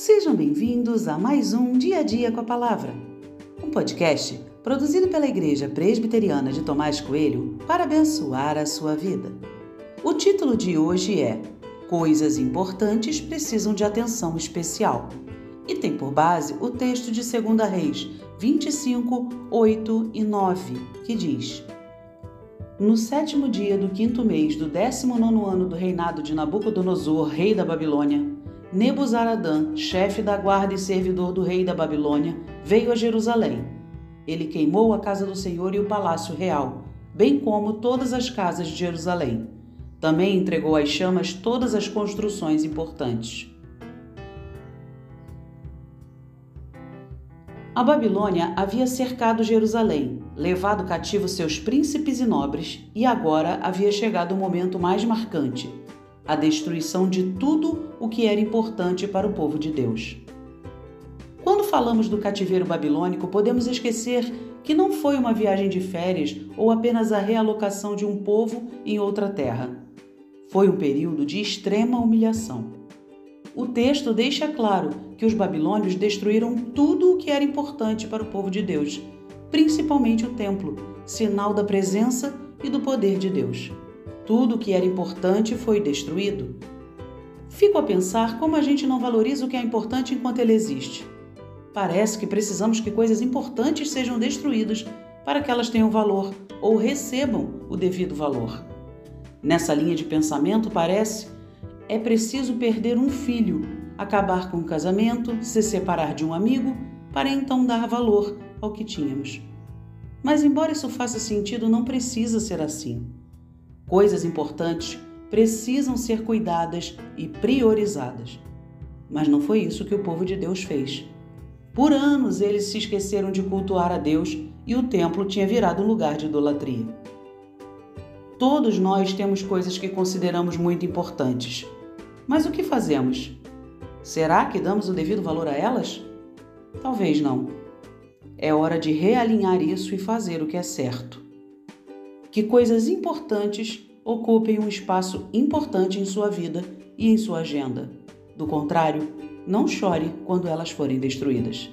Sejam bem-vindos a mais um Dia a Dia com a Palavra, um podcast produzido pela Igreja Presbiteriana de Tomás Coelho para abençoar a sua vida. O título de hoje é Coisas importantes precisam de atenção especial e tem por base o texto de 2 Reis 25, 8 e 9, que diz: No sétimo dia do quinto mês do décimo nono ano do reinado de Nabucodonosor, rei da Babilônia, Nebuzaradã, chefe da guarda e servidor do rei da Babilônia, veio a Jerusalém. Ele queimou a casa do Senhor e o palácio real, bem como todas as casas de Jerusalém. Também entregou às chamas todas as construções importantes. A Babilônia havia cercado Jerusalém, levado cativo seus príncipes e nobres, e agora havia chegado o momento mais marcante a destruição de tudo o que era importante para o povo de Deus. Quando falamos do cativeiro babilônico, podemos esquecer que não foi uma viagem de férias ou apenas a realocação de um povo em outra terra. Foi um período de extrema humilhação. O texto deixa claro que os babilônios destruíram tudo o que era importante para o povo de Deus, principalmente o templo, sinal da presença e do poder de Deus. Tudo que era importante foi destruído. Fico a pensar como a gente não valoriza o que é importante enquanto ele existe. Parece que precisamos que coisas importantes sejam destruídas para que elas tenham valor ou recebam o devido valor. Nessa linha de pensamento, parece é preciso perder um filho, acabar com o casamento, se separar de um amigo, para então dar valor ao que tínhamos. Mas, embora isso faça sentido, não precisa ser assim. Coisas importantes precisam ser cuidadas e priorizadas. Mas não foi isso que o povo de Deus fez. Por anos eles se esqueceram de cultuar a Deus e o templo tinha virado um lugar de idolatria. Todos nós temos coisas que consideramos muito importantes. Mas o que fazemos? Será que damos o devido valor a elas? Talvez não. É hora de realinhar isso e fazer o que é certo que coisas importantes ocupem um espaço importante em sua vida e em sua agenda. Do contrário, não chore quando elas forem destruídas.